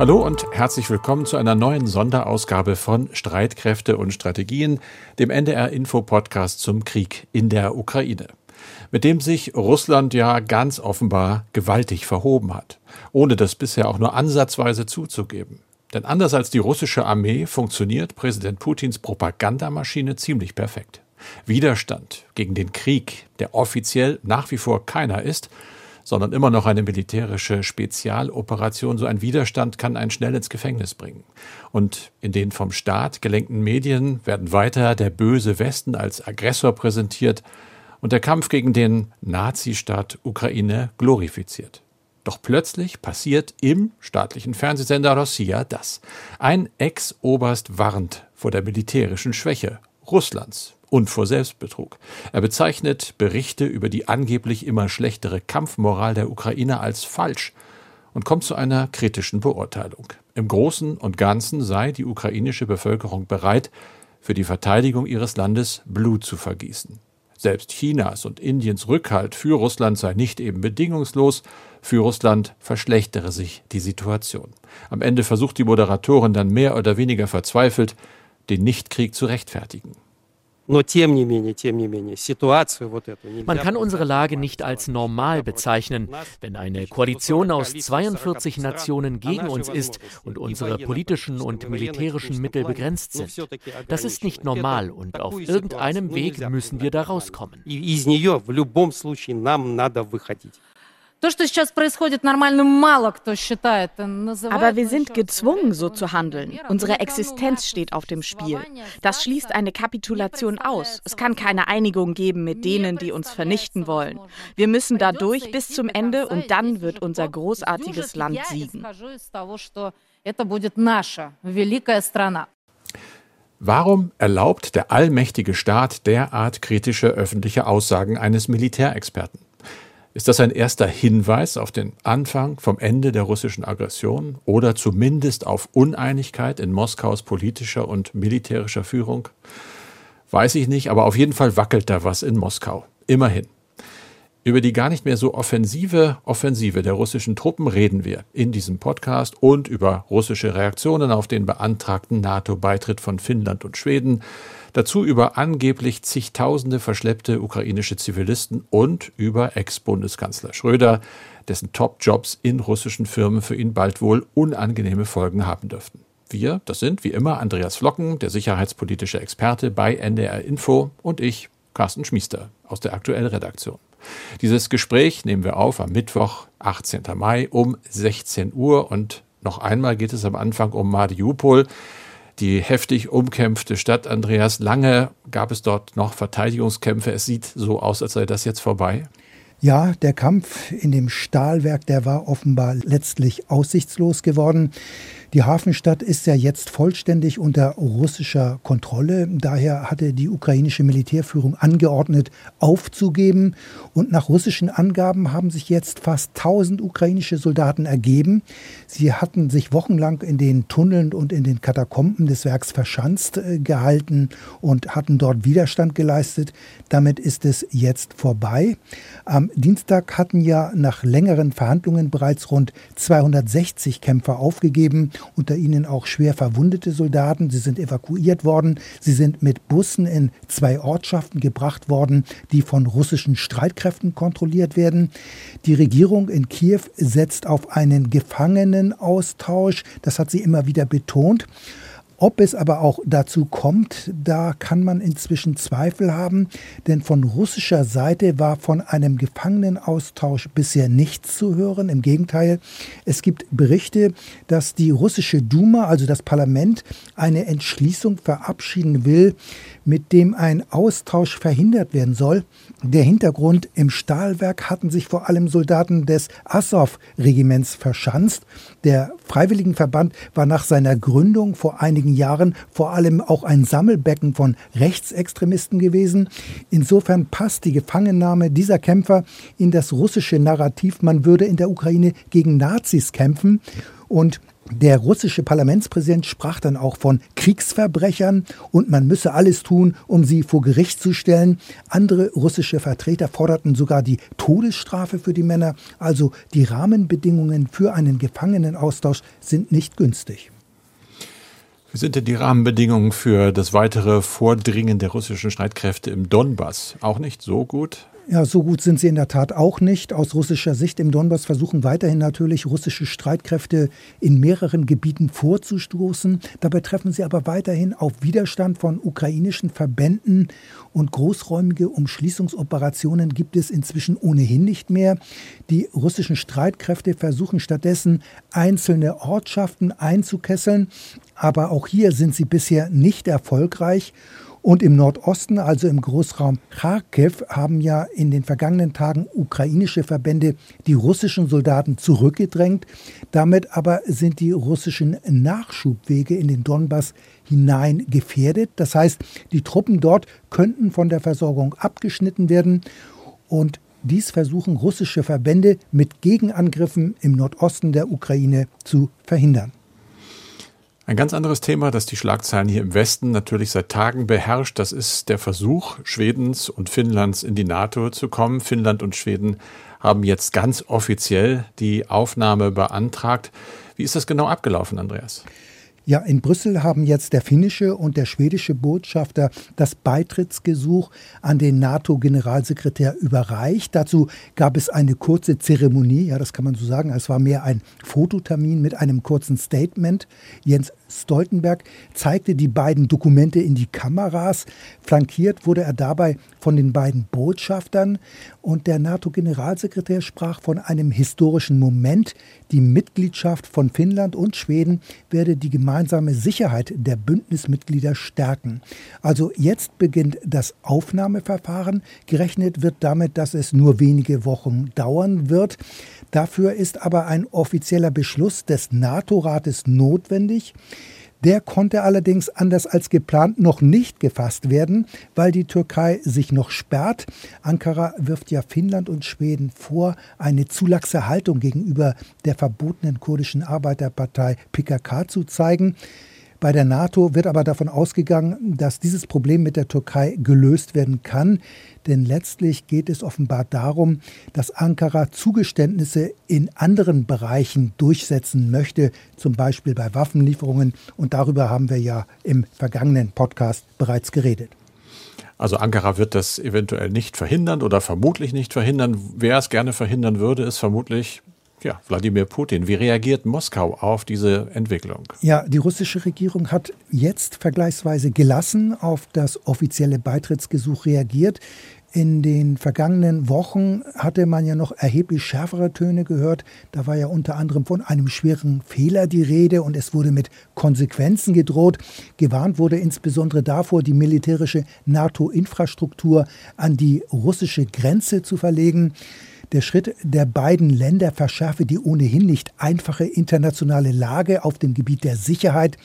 Hallo und herzlich willkommen zu einer neuen Sonderausgabe von Streitkräfte und Strategien, dem NDR Info Podcast zum Krieg in der Ukraine, mit dem sich Russland ja ganz offenbar gewaltig verhoben hat, ohne das bisher auch nur ansatzweise zuzugeben. Denn anders als die russische Armee funktioniert Präsident Putins Propagandamaschine ziemlich perfekt. Widerstand gegen den Krieg, der offiziell nach wie vor keiner ist, sondern immer noch eine militärische Spezialoperation. So ein Widerstand kann einen schnell ins Gefängnis bringen. Und in den vom Staat gelenkten Medien werden weiter der böse Westen als Aggressor präsentiert und der Kampf gegen den Nazistaat Ukraine glorifiziert. Doch plötzlich passiert im staatlichen Fernsehsender Rossiya das. Ein Ex-Oberst warnt vor der militärischen Schwäche Russlands und vor Selbstbetrug. Er bezeichnet Berichte über die angeblich immer schlechtere Kampfmoral der Ukraine als falsch und kommt zu einer kritischen Beurteilung. Im Großen und Ganzen sei die ukrainische Bevölkerung bereit, für die Verteidigung ihres Landes Blut zu vergießen. Selbst Chinas und Indiens Rückhalt für Russland sei nicht eben bedingungslos, für Russland verschlechtere sich die Situation. Am Ende versucht die Moderatorin dann mehr oder weniger verzweifelt, den Nichtkrieg zu rechtfertigen. Man kann unsere Lage nicht als normal bezeichnen, wenn eine Koalition aus 42 Nationen gegen uns ist und unsere politischen und militärischen Mittel begrenzt sind. Das ist nicht normal und auf irgendeinem Weg müssen wir da rauskommen. Aber wir sind gezwungen, so zu handeln. Unsere Existenz steht auf dem Spiel. Das schließt eine Kapitulation aus. Es kann keine Einigung geben mit denen, die uns vernichten wollen. Wir müssen da durch bis zum Ende und dann wird unser großartiges Land siegen. Warum erlaubt der allmächtige Staat derart kritische öffentliche Aussagen eines Militärexperten? Ist das ein erster Hinweis auf den Anfang vom Ende der russischen Aggression oder zumindest auf Uneinigkeit in Moskaus politischer und militärischer Führung? Weiß ich nicht, aber auf jeden Fall wackelt da was in Moskau. Immerhin. Über die gar nicht mehr so offensive Offensive der russischen Truppen reden wir in diesem Podcast und über russische Reaktionen auf den beantragten NATO-Beitritt von Finnland und Schweden, dazu über angeblich zigtausende verschleppte ukrainische Zivilisten und über Ex-Bundeskanzler Schröder, dessen Top-Jobs in russischen Firmen für ihn bald wohl unangenehme Folgen haben dürften. Wir, das sind wie immer Andreas Flocken, der sicherheitspolitische Experte bei NDR Info und ich, Carsten Schmiester aus der aktuellen Redaktion. Dieses Gespräch nehmen wir auf am Mittwoch, 18. Mai um 16 Uhr und noch einmal geht es am Anfang um Mariupol, die heftig umkämpfte Stadt. Andreas, lange gab es dort noch Verteidigungskämpfe. Es sieht so aus, als sei das jetzt vorbei. Ja, der Kampf in dem Stahlwerk, der war offenbar letztlich aussichtslos geworden. Die Hafenstadt ist ja jetzt vollständig unter russischer Kontrolle. Daher hatte die ukrainische Militärführung angeordnet, aufzugeben. Und nach russischen Angaben haben sich jetzt fast 1000 ukrainische Soldaten ergeben. Sie hatten sich wochenlang in den Tunneln und in den Katakomben des Werks verschanzt äh, gehalten und hatten dort Widerstand geleistet. Damit ist es jetzt vorbei. Am Dienstag hatten ja nach längeren Verhandlungen bereits rund 260 Kämpfer aufgegeben unter ihnen auch schwer verwundete Soldaten. Sie sind evakuiert worden. Sie sind mit Bussen in zwei Ortschaften gebracht worden, die von russischen Streitkräften kontrolliert werden. Die Regierung in Kiew setzt auf einen Gefangenenaustausch. Das hat sie immer wieder betont. Ob es aber auch dazu kommt, da kann man inzwischen Zweifel haben, denn von russischer Seite war von einem Gefangenenaustausch bisher nichts zu hören. Im Gegenteil, es gibt Berichte, dass die russische Duma, also das Parlament, eine Entschließung verabschieden will, mit dem ein Austausch verhindert werden soll. Der Hintergrund, im Stahlwerk hatten sich vor allem Soldaten des Assow-Regiments verschanzt. Der Freiwilligenverband war nach seiner Gründung vor einigen Jahren vor allem auch ein Sammelbecken von Rechtsextremisten gewesen. Insofern passt die Gefangennahme dieser Kämpfer in das russische Narrativ, man würde in der Ukraine gegen Nazis kämpfen. Und der russische Parlamentspräsident sprach dann auch von Kriegsverbrechern und man müsse alles tun, um sie vor Gericht zu stellen. Andere russische Vertreter forderten sogar die Todesstrafe für die Männer. Also die Rahmenbedingungen für einen Gefangenenaustausch sind nicht günstig. Wie sind denn die Rahmenbedingungen für das weitere Vordringen der russischen Streitkräfte im Donbass? Auch nicht so gut? Ja, so gut sind sie in der Tat auch nicht. Aus russischer Sicht im Donbass versuchen weiterhin natürlich russische Streitkräfte in mehreren Gebieten vorzustoßen. Dabei treffen sie aber weiterhin auf Widerstand von ukrainischen Verbänden und großräumige Umschließungsoperationen gibt es inzwischen ohnehin nicht mehr. Die russischen Streitkräfte versuchen stattdessen einzelne Ortschaften einzukesseln, aber auch hier sind sie bisher nicht erfolgreich. Und im Nordosten, also im Großraum Kharkiv, haben ja in den vergangenen Tagen ukrainische Verbände die russischen Soldaten zurückgedrängt. Damit aber sind die russischen Nachschubwege in den Donbass hinein gefährdet. Das heißt, die Truppen dort könnten von der Versorgung abgeschnitten werden. Und dies versuchen russische Verbände mit Gegenangriffen im Nordosten der Ukraine zu verhindern. Ein ganz anderes Thema, das die Schlagzeilen hier im Westen natürlich seit Tagen beherrscht, das ist der Versuch Schwedens und Finnlands in die NATO zu kommen. Finnland und Schweden haben jetzt ganz offiziell die Aufnahme beantragt. Wie ist das genau abgelaufen, Andreas? Ja, in Brüssel haben jetzt der finnische und der schwedische Botschafter das Beitrittsgesuch an den NATO-Generalsekretär überreicht. Dazu gab es eine kurze Zeremonie, ja, das kann man so sagen. Es war mehr ein Fototermin mit einem kurzen Statement. Jens Stoltenberg zeigte die beiden Dokumente in die Kameras. Flankiert wurde er dabei von den beiden Botschaftern und der NATO-Generalsekretär sprach von einem historischen Moment. Die Mitgliedschaft von Finnland und Schweden werde die gemeinsame Sicherheit der Bündnismitglieder stärken. Also jetzt beginnt das Aufnahmeverfahren. Gerechnet wird damit, dass es nur wenige Wochen dauern wird. Dafür ist aber ein offizieller Beschluss des NATO-Rates notwendig. Der konnte allerdings anders als geplant noch nicht gefasst werden, weil die Türkei sich noch sperrt. Ankara wirft ja Finnland und Schweden vor, eine zu laxe Haltung gegenüber der verbotenen kurdischen Arbeiterpartei PKK zu zeigen. Bei der NATO wird aber davon ausgegangen, dass dieses Problem mit der Türkei gelöst werden kann. Denn letztlich geht es offenbar darum, dass Ankara Zugeständnisse in anderen Bereichen durchsetzen möchte, zum Beispiel bei Waffenlieferungen. Und darüber haben wir ja im vergangenen Podcast bereits geredet. Also Ankara wird das eventuell nicht verhindern oder vermutlich nicht verhindern. Wer es gerne verhindern würde, ist vermutlich ja, Wladimir Putin. Wie reagiert Moskau auf diese Entwicklung? Ja, die russische Regierung hat jetzt vergleichsweise gelassen auf das offizielle Beitrittsgesuch reagiert. In den vergangenen Wochen hatte man ja noch erheblich schärfere Töne gehört. Da war ja unter anderem von einem schweren Fehler die Rede und es wurde mit Konsequenzen gedroht. Gewarnt wurde insbesondere davor, die militärische NATO-Infrastruktur an die russische Grenze zu verlegen. Der Schritt der beiden Länder verschärfe die ohnehin nicht einfache internationale Lage auf dem Gebiet der Sicherheit.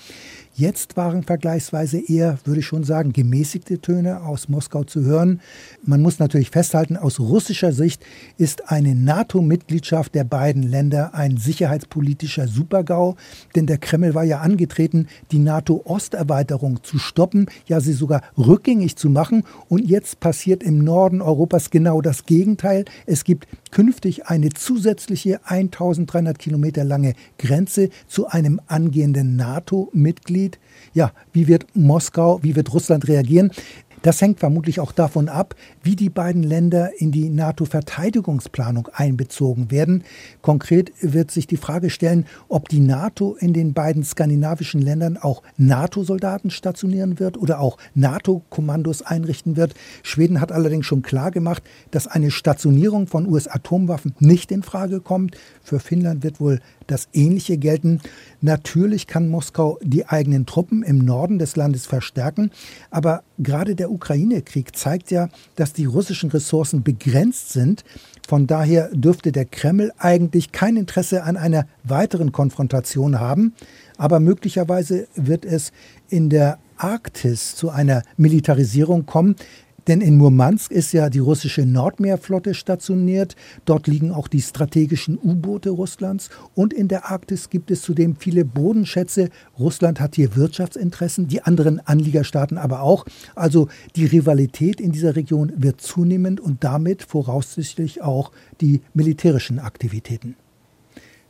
Jetzt waren vergleichsweise eher, würde ich schon sagen, gemäßigte Töne aus Moskau zu hören. Man muss natürlich festhalten, aus russischer Sicht ist eine NATO-Mitgliedschaft der beiden Länder ein sicherheitspolitischer Supergau, denn der Kreml war ja angetreten, die NATO-Osterweiterung zu stoppen, ja sie sogar rückgängig zu machen. Und jetzt passiert im Norden Europas genau das Gegenteil. Es gibt künftig eine zusätzliche 1300 Kilometer lange Grenze zu einem angehenden NATO-Mitglied. Mitglied. Ja, wie wird Moskau, wie wird Russland reagieren? Das hängt vermutlich auch davon ab, wie die beiden Länder in die NATO-Verteidigungsplanung einbezogen werden. Konkret wird sich die Frage stellen, ob die NATO in den beiden skandinavischen Ländern auch NATO-Soldaten stationieren wird oder auch NATO-Kommandos einrichten wird. Schweden hat allerdings schon klar gemacht, dass eine Stationierung von US-Atomwaffen nicht in Frage kommt. Für Finnland wird wohl das Ähnliche gelten. Natürlich kann Moskau die eigenen Truppen im Norden des Landes verstärken, aber gerade der Ukraine-Krieg zeigt ja, dass die russischen Ressourcen begrenzt sind. Von daher dürfte der Kreml eigentlich kein Interesse an einer weiteren Konfrontation haben, aber möglicherweise wird es in der Arktis zu einer Militarisierung kommen, Denn in Murmansk ist ja die russische Nordmeerflotte stationiert. Dort liegen auch die strategischen U-Boote Russlands. Und in der Arktis gibt es zudem viele Bodenschätze. Russland hat hier Wirtschaftsinteressen, die anderen Anliegerstaaten aber auch. Also die Rivalität in dieser Region wird zunehmend und damit voraussichtlich auch die militärischen Aktivitäten.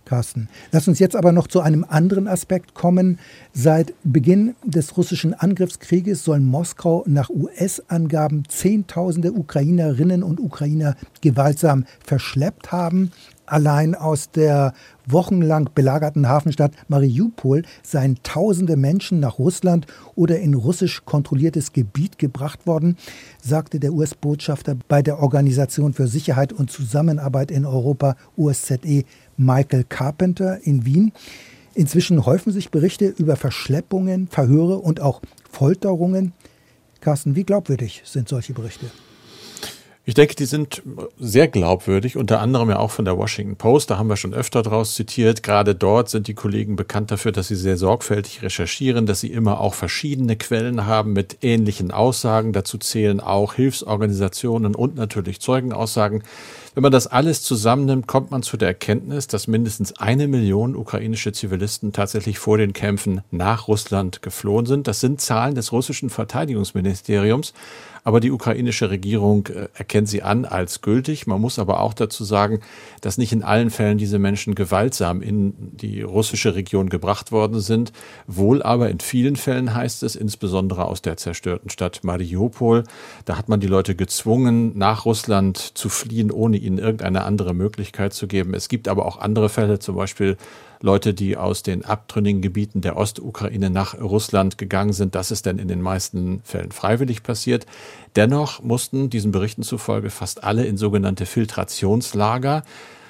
Carsten. Lass uns jetzt aber noch zu einem anderen Aspekt kommen. Seit Beginn des russischen Angriffskrieges soll Moskau nach US-Angaben Zehntausende Ukrainerinnen und Ukrainer gewaltsam verschleppt haben. Allein aus der wochenlang belagerten Hafenstadt Mariupol seien tausende Menschen nach Russland oder in russisch kontrolliertes Gebiet gebracht worden, sagte der US-Botschafter bei der Organisation für Sicherheit und Zusammenarbeit in Europa, OSZE, Michael Carpenter in Wien. Inzwischen häufen sich Berichte über Verschleppungen, Verhöre und auch Folterungen. Carsten, wie glaubwürdig sind solche Berichte? Ich denke, die sind sehr glaubwürdig, unter anderem ja auch von der Washington Post. Da haben wir schon öfter draus zitiert. Gerade dort sind die Kollegen bekannt dafür, dass sie sehr sorgfältig recherchieren, dass sie immer auch verschiedene Quellen haben mit ähnlichen Aussagen. Dazu zählen auch Hilfsorganisationen und natürlich Zeugenaussagen. Wenn man das alles zusammennimmt, kommt man zu der Erkenntnis, dass mindestens eine Million ukrainische Zivilisten tatsächlich vor den Kämpfen nach Russland geflohen sind. Das sind Zahlen des russischen Verteidigungsministeriums. Aber die ukrainische Regierung äh, erkennt sie an als gültig. Man muss aber auch dazu sagen, dass nicht in allen Fällen diese Menschen gewaltsam in die russische Region gebracht worden sind. Wohl aber in vielen Fällen heißt es, insbesondere aus der zerstörten Stadt Mariupol, da hat man die Leute gezwungen, nach Russland zu fliehen, ohne ihnen irgendeine andere Möglichkeit zu geben. Es gibt aber auch andere Fälle, zum Beispiel Leute, die aus den abtrünnigen Gebieten der Ostukraine nach Russland gegangen sind. Das ist denn in den meisten Fällen freiwillig passiert. Dennoch mussten diesen Berichten zufolge fast alle in sogenannte Filtrationslager.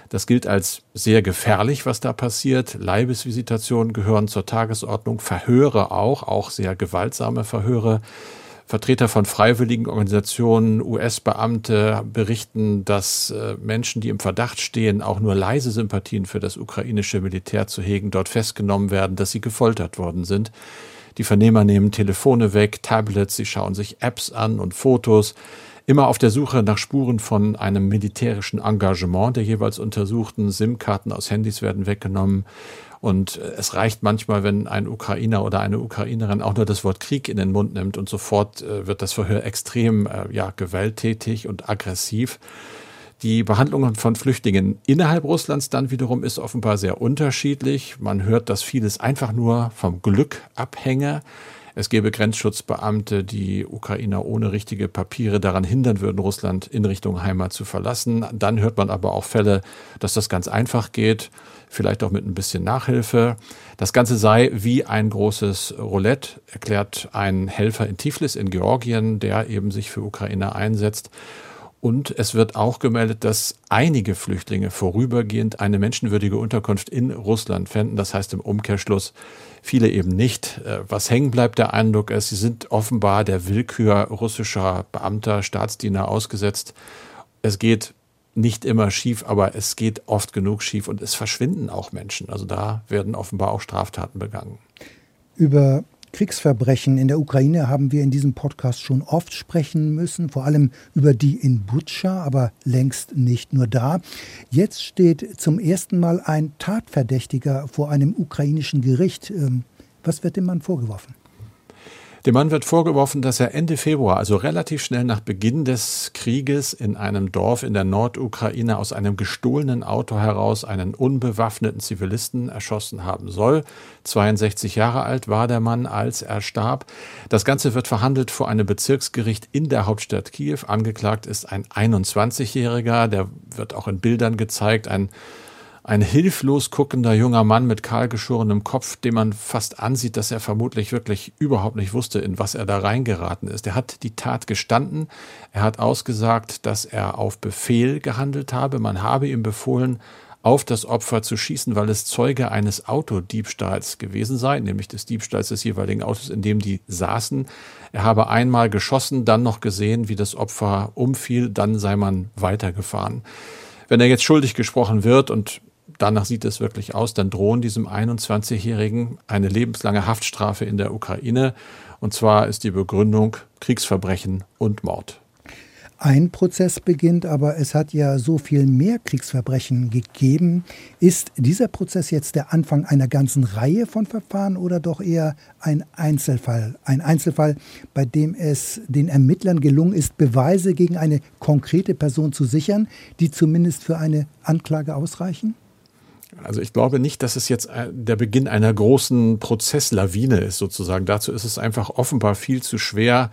Das gilt als sehr gefährlich, was da passiert. Leibesvisitationen gehören zur Tagesordnung, Verhöre auch, auch sehr gewaltsame Verhöre. Vertreter von freiwilligen Organisationen, US-Beamte berichten, dass äh, Menschen, die im Verdacht stehen, auch nur leise Sympathien für das ukrainische Militär zu hegen, dort festgenommen werden, dass sie gefoltert worden sind. Die Vernehmer nehmen Telefone weg, Tablets, sie schauen sich Apps an und Fotos. Immer auf der Suche nach Spuren von einem militärischen Engagement der jeweils Untersuchten. SIM-Karten aus Handys werden weggenommen. Und es reicht manchmal, wenn ein Ukrainer oder eine Ukrainerin auch nur das Wort Krieg in den Mund nimmt und sofort äh, wird das Verhör extrem äh, ja, gewalttätig und aggressiv. Die Behandlung von Flüchtlingen innerhalb Russlands dann wiederum ist offenbar sehr unterschiedlich. Man hört, dass vieles einfach nur vom Glück abhänge. Es gäbe Grenzschutzbeamte, die Ukrainer ohne richtige Papiere daran hindern würden, Russland in Richtung Heimat zu verlassen. Dann hört man aber auch Fälle, dass das ganz einfach geht vielleicht auch mit ein bisschen Nachhilfe. Das Ganze sei wie ein großes Roulette, erklärt ein Helfer in Tiflis in Georgien, der eben sich für Ukrainer einsetzt. Und es wird auch gemeldet, dass einige Flüchtlinge vorübergehend eine menschenwürdige Unterkunft in Russland fänden. Das heißt im Umkehrschluss viele eben nicht. Äh, was hängen bleibt, der Eindruck ist, sie sind offenbar der Willkür russischer Beamter, Staatsdiener ausgesetzt. Es geht nicht immer schief, aber es geht oft genug schief und es verschwinden auch Menschen. Also da werden offenbar auch Straftaten begangen. Über Kriegsverbrechen in der Ukraine haben wir in diesem Podcast schon oft sprechen müssen, vor allem über die in Butscha, aber längst nicht nur da. Jetzt steht zum ersten Mal ein Tatverdächtiger vor einem ukrainischen Gericht. Ähm, was wird dem Mann vorgeworfen? Dem Mann wird vorgeworfen, dass er Ende Februar, also relativ schnell nach Beginn des Krieges, in einem Dorf in der Nordukraine aus einem gestohlenen Auto heraus einen unbewaffneten Zivilisten erschossen haben soll. 62 Jahre alt war der Mann, als er starb. Das Ganze wird verhandelt vor einem Bezirksgericht in der Hauptstadt Kiew. Angeklagt ist ein 21-Jähriger, der wird auch in Bildern gezeigt, ein ein hilflos guckender junger Mann mit kahlgeschorenem Kopf, dem man fast ansieht, dass er vermutlich wirklich überhaupt nicht wusste, in was er da reingeraten ist. Er hat die Tat gestanden. Er hat ausgesagt, dass er auf Befehl gehandelt habe. Man habe ihm befohlen, auf das Opfer zu schießen, weil es Zeuge eines Autodiebstahls gewesen sei, nämlich des Diebstahls des jeweiligen Autos, in dem die saßen. Er habe einmal geschossen, dann noch gesehen, wie das Opfer umfiel, dann sei man weitergefahren. Wenn er jetzt schuldig gesprochen wird und danach sieht es wirklich aus, dann drohen diesem 21-Jährigen eine lebenslange Haftstrafe in der Ukraine. Und zwar ist die Begründung Kriegsverbrechen und Mord. ein Prozess beginnt, aber es hat ja so viel mehr Kriegsverbrechen gegeben. Ist dieser Prozess jetzt der Anfang einer ganzen Reihe von Verfahren oder doch eher ein Einzelfall? Ein Einzelfall, bei dem es den Ermittlern gelungen ist, Beweise gegen eine konkrete Person zu sichern, die zumindest für eine Anklage ausreichen? Also ich glaube nicht, dass es jetzt äh, der Beginn einer großen Prozesslawine ist sozusagen. Dazu ist es einfach offenbar viel zu schwer,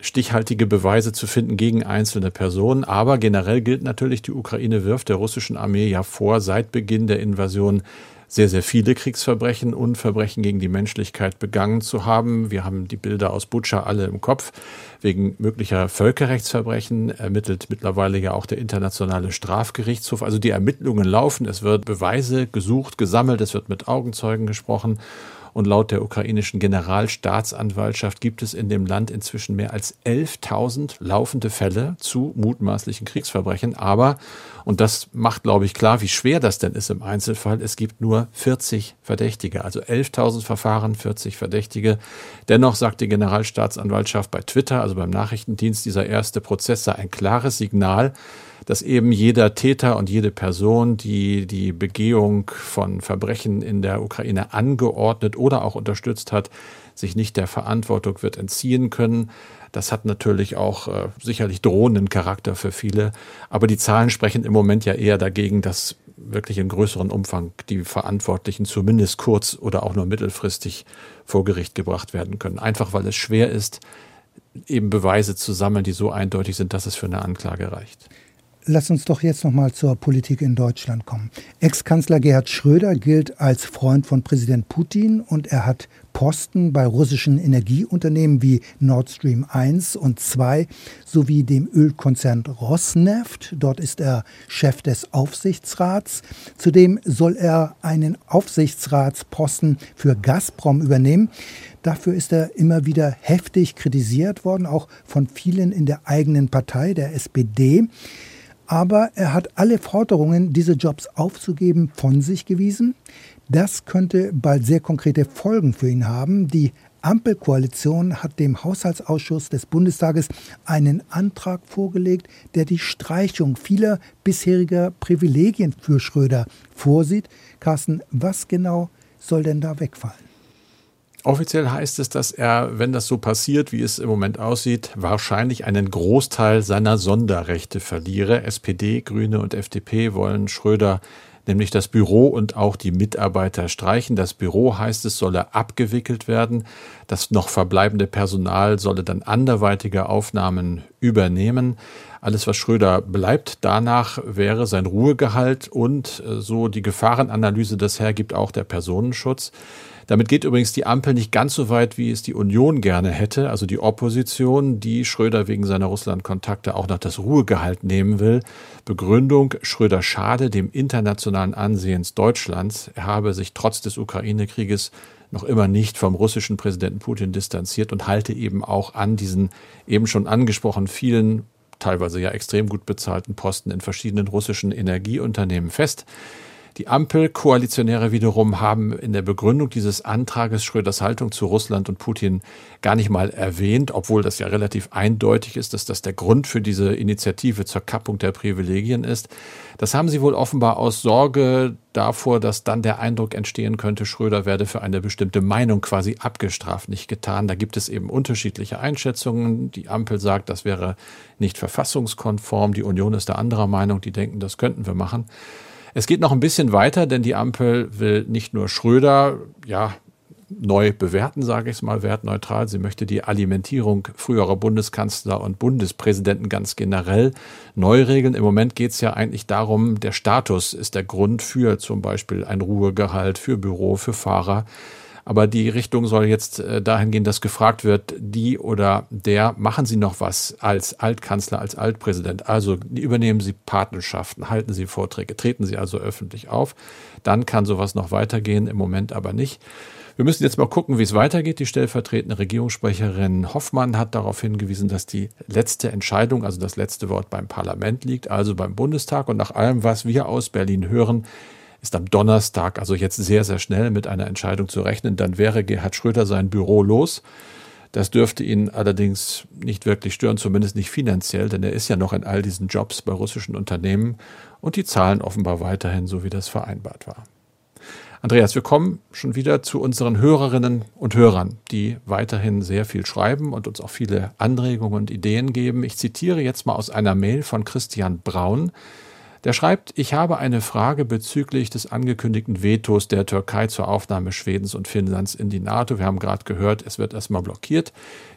stichhaltige Beweise zu finden gegen einzelne Personen. Aber generell gilt natürlich, die Ukraine wirft der russischen Armee ja vor, seit Beginn der Invasion sehr, sehr viele Kriegsverbrechen und Verbrechen gegen die Menschlichkeit begangen zu haben. Wir haben die Bilder aus Butscha alle im Kopf. Wegen möglicher Völkerrechtsverbrechen ermittelt mittlerweile ja auch der Internationale Strafgerichtshof. Also die Ermittlungen laufen, es wird Beweise gesucht, gesammelt, es wird mit Augenzeugen gesprochen. Und laut der ukrainischen Generalstaatsanwaltschaft gibt es in dem Land inzwischen mehr als 11.000 laufende Fälle zu mutmaßlichen Kriegsverbrechen. Aber, und das macht, glaube ich, klar, wie schwer das denn ist im Einzelfall, es gibt nur 40 Verdächtige. Also 11.000 Verfahren, 40 Verdächtige. Dennoch sagt die Generalstaatsanwaltschaft bei Twitter, also beim Nachrichtendienst, dieser erste Prozess sei ein klares Signal, dass eben jeder Täter und jede Person, die die Begehung von Verbrechen in der Ukraine angeordnet oder auch unterstützt hat, sich nicht der Verantwortung wird entziehen können. Das hat natürlich auch äh, sicherlich drohenden Charakter für viele. Aber die Zahlen sprechen im Moment ja eher dagegen, dass wirklich in größeren Umfang die Verantwortlichen zumindest kurz- oder auch nur mittelfristig vor Gericht gebracht werden können. Einfach weil es schwer ist, eben Beweise zu sammeln, die so eindeutig sind, dass es für eine Anklage reicht. Lass uns doch jetzt noch mal zur Politik in Deutschland kommen. Ex-Kanzler Gerhard Schröder gilt als Freund von Präsident Putin und er hat Posten bei russischen Energieunternehmen wie Nord Stream 1 und 2 sowie dem Ölkonzern Rosneft. Dort ist er Chef des Aufsichtsrats. Zudem soll er einen Aufsichtsratsposten für Gazprom übernehmen. Dafür ist er immer wieder heftig kritisiert worden, auch von vielen in der eigenen Partei, der SPD. Aber er hat alle Forderungen, diese Jobs aufzugeben, von sich gewiesen. Das könnte bald sehr konkrete Folgen für ihn haben. Die Ampelkoalition hat dem Haushaltsausschuss des Bundestages einen Antrag vorgelegt, der die Streichung vieler bisheriger Privilegien für Schröder vorsieht. Carsten, was genau soll denn da wegfallen? Offiziell heißt es, dass er, wenn das so passiert, wie es im Moment aussieht, wahrscheinlich einen Großteil seiner Sonderrechte verliere. SPD, Grüne und FDP wollen Schröder nämlich das Büro und auch die Mitarbeiter streichen. Das Büro heißt es, solle abgewickelt werden. Das noch verbleibende Personal solle dann anderweitige Aufnahmen übernehmen. Alles, was Schröder bleibt danach, wäre sein Ruhegehalt und äh, so die Gefahrenanalyse das hergibt, auch der Personenschutz. Damit geht übrigens die Ampel nicht ganz so weit, wie es die Union gerne hätte, also die Opposition, die Schröder wegen seiner Russland-Kontakte auch noch das Ruhegehalt nehmen will. Begründung, Schröder schade dem internationalen Ansehens Deutschlands. Er habe sich trotz des Ukraine-Krieges noch immer nicht vom russischen Präsidenten Putin distanziert und halte eben auch an diesen eben schon angesprochen vielen teilweise ja extrem gut bezahlten Posten in verschiedenen russischen Energieunternehmen fest. Die Ampelkoalitionäre wiederum haben in der Begründung dieses Antrages Schröders Haltung zu Russland und Putin gar nicht mal erwähnt, obwohl das ja relativ eindeutig ist, dass das der Grund für diese Initiative zur Kappung der Privilegien ist. Das haben sie wohl offenbar aus Sorge davor, dass dann der Eindruck entstehen könnte, Schröder werde für eine bestimmte Meinung quasi abgestraft, nicht getan. Da gibt es eben unterschiedliche Einschätzungen. Die Ampel sagt, das wäre nicht verfassungskonform. Die Union ist der anderer Meinung. Die denken, das könnten wir machen. Es geht noch ein bisschen weiter, denn die Ampel will nicht nur Schröder, ja, neu bewerten, sage ich es mal, wertneutral. Sie möchte die Alimentierung früherer Bundeskanzler und Bundespräsidenten ganz generell neu regeln. Im Moment geht es ja eigentlich darum, der Status ist der Grund für zum Beispiel ein Ruhegehalt, für Büro, für Fahrer. Aber die Richtung soll jetzt äh, dahin gehen, dass gefragt wird, die oder der, machen Sie noch was als Altkanzler, als Altpräsident? Also übernehmen Sie Patenschaften, halten Sie Vorträge, treten Sie also öffentlich auf. Dann kann sowas noch weitergehen, im Moment aber nicht. Wir müssen jetzt mal gucken, wie es weitergeht. Die stellvertretende Regierungssprecherin Hoffmann hat darauf hingewiesen, dass die letzte Entscheidung, also das letzte Wort beim Parlament liegt, also beim Bundestag. Und nach allem, was wir aus Berlin hören, ist am Donnerstag, also jetzt sehr, sehr schnell mit einer Entscheidung zu rechnen. Dann wäre Gerhard Schröder sein Büro los. Das dürfte ihn allerdings nicht wirklich stören, zumindest nicht finanziell, denn er ist ja noch in all diesen Jobs bei russischen Unternehmen und die zahlen offenbar weiterhin so, wie das vereinbart war. Andreas, wir kommen schon wieder zu unseren Hörerinnen und Hörern, die weiterhin sehr viel schreiben und uns auch viele Anregungen und Ideen geben. Ich zitiere jetzt mal aus einer Mail von Christian Braun. Der schreibt, ich habe eine Frage bezüglich des angekündigten Vetos der Türkei zur Aufnahme Schwedens und Finnlands in die NATO. Wir haben gerade gehört, es wird erstmal blockiert,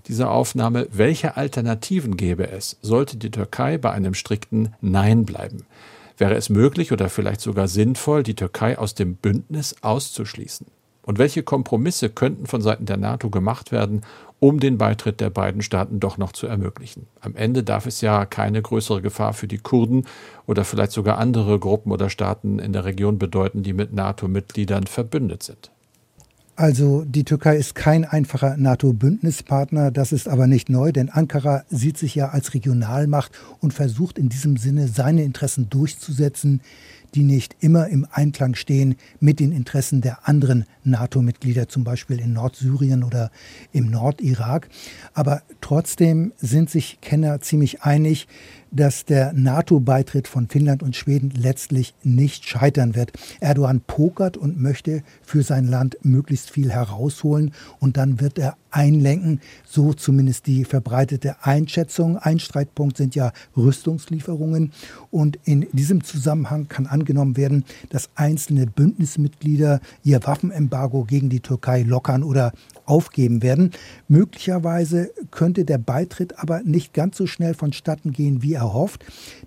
diese Aufnahme. Welche Alternativen gäbe es, sollte die Türkei bei einem strikten Nein bleiben? Wäre es möglich oder vielleicht sogar sinnvoll, die Türkei aus dem Bündnis auszuschließen? Und welche Kompromisse könnten von Seiten der NATO gemacht werden, um den Beitritt der beiden Staaten doch noch zu ermöglichen? Am Ende darf es ja keine größere Gefahr für die Kurden oder vielleicht sogar andere Gruppen oder Staaten in der Region bedeuten, die mit NATO-Mitgliedern verbündet sind. Also die Türkei ist kein einfacher NATO-Bündnispartner, das ist aber nicht neu, denn Ankara sieht sich ja als Regionalmacht und versucht in diesem Sinne seine Interessen durchzusetzen, die nicht immer im Einklang stehen mit den Interessen der anderen NATO-Mitglieder, zum Beispiel in Nordsyrien oder im Nordirak. Aber trotzdem sind sich Kenner ziemlich einig, dass der NATO-Beitritt von Finnland und Schweden letztlich nicht scheitern wird. Erdogan pokert und möchte für sein Land möglichst viel herausholen und dann wird er einlenken, so zumindest die verbreitete Einschätzung. Ein Streitpunkt sind ja Rüstungslieferungen und in diesem Zusammenhang kann angenommen werden, dass einzelne Bündnismitglieder ihr Waffenembargo gegen die Türkei lockern oder aufgeben werden. Möglicherweise könnte der Beitritt aber nicht ganz so schnell vonstatten gehen, wie erhofft,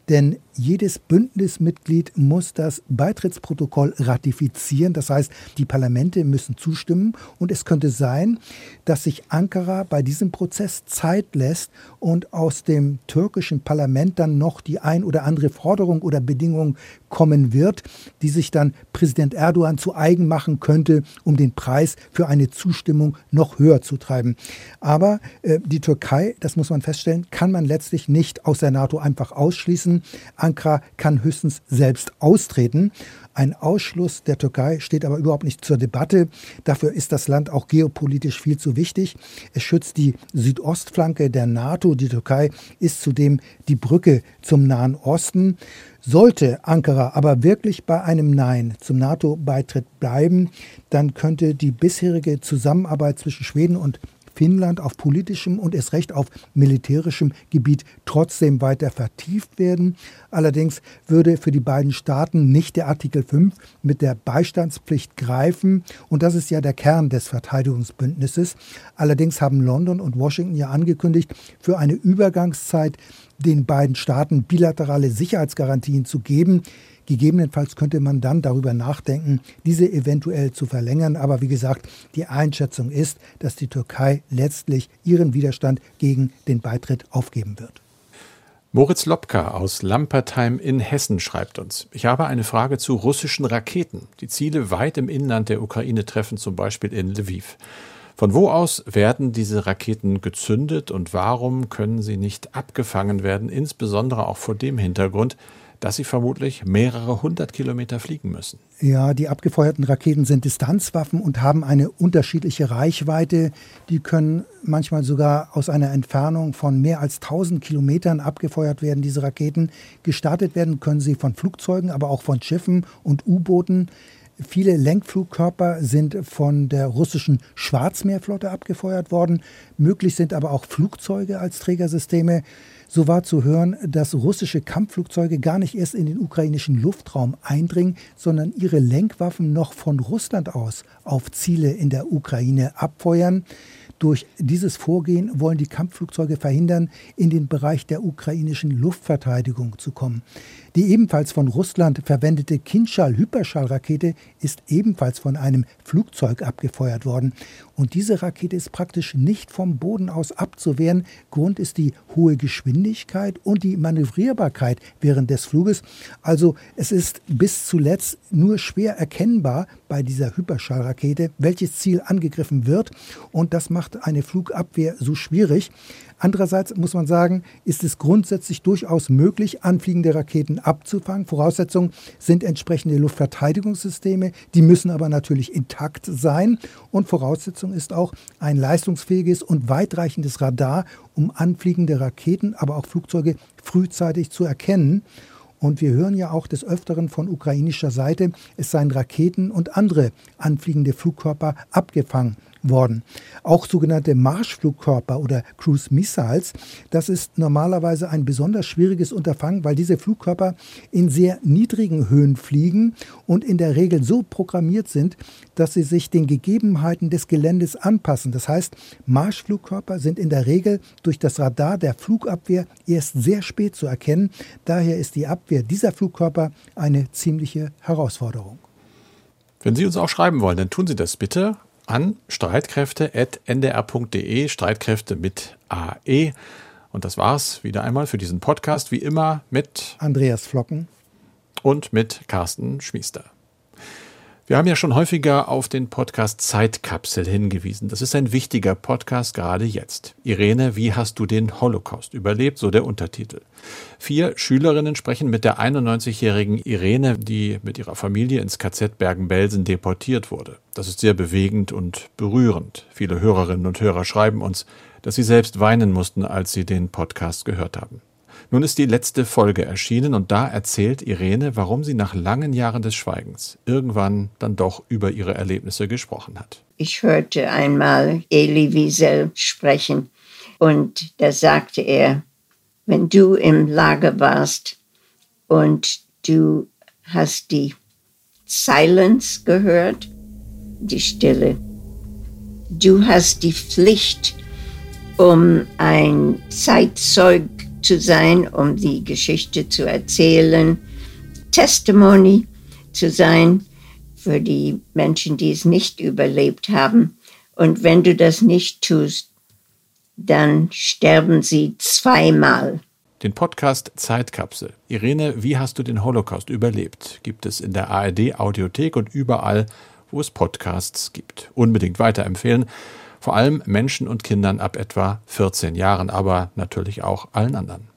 denn jedes Bündnismitglied muss das Beitrittsprotokoll ratifizieren. Das heißt, die Parlamente müssen zustimmen. Und es könnte sein, dass sich Ankara bei diesem Prozess Zeit lässt und aus dem türkischen Parlament dann noch die ein oder andere Forderung oder Bedingung kommen wird, die sich dann Präsident Erdogan zu eigen machen könnte, um den Preis für eine Zustimmung noch höher zu treiben. Aber äh, die Türkei, das muss man feststellen, kann man letztlich nicht aus der NATO einfach ausschließen. Ankara kann höchstens selbst austreten. Ein Ausschluss der Türkei steht aber überhaupt nicht zur Debatte. Dafür ist das Land auch geopolitisch viel zu wichtig. Es schützt die Südostflanke der NATO. Die Türkei ist zudem die Brücke zum Nahen Osten. Sollte Ankara aber wirklich bei einem Nein zum NATO-Beitritt bleiben, dann könnte die bisherige Zusammenarbeit zwischen Schweden und Finnland auf politischem und erst recht auf militärischem Gebiet trotzdem weiter vertieft werden. Allerdings würde für die beiden Staaten nicht der Artikel 5 mit der Beistandspflicht greifen. Und das ist ja der Kern des Verteidigungsbündnisses. Allerdings haben London und Washington ja angekündigt, für eine Übergangszeit den beiden Staaten bilaterale Sicherheitsgarantien zu geben. Gegebenenfalls könnte man dann darüber nachdenken, diese eventuell zu verlängern. Aber wie gesagt, die Einschätzung ist, dass die Türkei letztlich ihren Widerstand gegen den Beitritt aufgeben wird. Moritz Lopka aus Lampertheim in Hessen schreibt uns, ich habe eine Frage zu russischen Raketen, die Ziele weit im Inland der Ukraine treffen, zum Beispiel in Lviv. Von wo aus werden diese Raketen gezündet und warum können sie nicht abgefangen werden, insbesondere auch vor dem Hintergrund, dass sie vermutlich mehrere hundert Kilometer fliegen müssen. Ja, die abgefeuerten Raketen sind Distanzwaffen und haben eine unterschiedliche Reichweite. Die können manchmal sogar aus einer Entfernung von mehr als 1000 Kilometern abgefeuert werden, diese Raketen. Gestartet werden können sie von Flugzeugen, aber auch von Schiffen und U-Booten. Viele Lenkflugkörper sind von der russischen Schwarzmeerflotte abgefeuert worden. Möglich sind aber auch Flugzeuge als Trägersysteme. So war zu hören, dass russische Kampfflugzeuge gar nicht erst in den ukrainischen Luftraum eindringen, sondern ihre Lenkwaffen noch von Russland aus auf Ziele in der Ukraine abfeuern. Durch dieses Vorgehen wollen die Kampfflugzeuge verhindern, in den Bereich der ukrainischen Luftverteidigung zu kommen. Die ebenfalls von Russland verwendete Kinschall-Hyperschallrakete ist ebenfalls von einem Flugzeug abgefeuert worden. Und diese Rakete ist praktisch nicht vom Boden aus abzuwehren. Grund ist die hohe Geschwindigkeit und die Manövrierbarkeit während des Fluges. Also es ist bis zuletzt nur schwer erkennbar bei dieser Hyperschallrakete, welches Ziel angegriffen wird. Und das macht macht eine Flugabwehr so schwierig. Andererseits muss man sagen, ist es grundsätzlich durchaus möglich, anfliegende Raketen abzufangen. Voraussetzung sind entsprechende Luftverteidigungssysteme. Die müssen aber natürlich intakt sein. Und Voraussetzung ist auch ein leistungsfähiges und weitreichendes Radar, um anfliegende Raketen, aber auch Flugzeuge frühzeitig zu erkennen. Und wir hören ja auch des Öfteren von ukrainischer Seite, es seien Raketen und andere anfliegende Flugkörper abgefangen worden. Auch sogenannte Marschflugkörper oder Cruise Missiles, das ist normalerweise ein besonders schwieriges Unterfangen, weil diese Flugkörper in sehr niedrigen Höhen fliegen und in der Regel so programmiert sind, dass sie sich den Gegebenheiten des Geländes anpassen. Das heißt, Marschflugkörper sind in der Regel durch das Radar der Flugabwehr erst sehr spät zu erkennen. Daher ist die Abwehr dieser Flugkörper eine ziemliche Herausforderung. Wenn Sie uns auch schreiben wollen, dann tun Sie das bitte an streitkräfte.ndr.de, Streitkräfte mit AE. Und das war's wieder einmal für diesen Podcast, wie immer mit Andreas Flocken und mit Carsten Schmiester. Wir haben ja schon häufiger auf den Podcast Zeitkapsel hingewiesen. Das ist ein wichtiger Podcast gerade jetzt. Irene, wie hast du den Holocaust überlebt? So der Untertitel. Vier Schülerinnen sprechen mit der 91-jährigen Irene, die mit ihrer Familie ins KZ Bergen-Belsen deportiert wurde. Das ist sehr bewegend und berührend. Viele Hörerinnen und Hörer schreiben uns, dass sie selbst weinen mussten, als sie den Podcast gehört haben. Nun ist die letzte Folge erschienen und da erzählt Irene, warum sie nach langen Jahren des Schweigens irgendwann dann doch über ihre Erlebnisse gesprochen hat. Ich hörte einmal Elie Wiesel sprechen und da sagte er, wenn du im Lager warst und du hast die Silence gehört, die Stille, du hast die Pflicht, um ein Zeitzeug zu sein, um die Geschichte zu erzählen, Testimony zu sein für die Menschen, die es nicht überlebt haben. Und wenn du das nicht tust, dann sterben sie zweimal. Den Podcast Zeitkapsel. Irene, wie hast du den Holocaust überlebt? Gibt es in der ARD Audiothek und überall, wo es Podcasts gibt. Unbedingt weiterempfehlen vor allem Menschen und Kindern ab etwa 14 Jahren, aber natürlich auch allen anderen.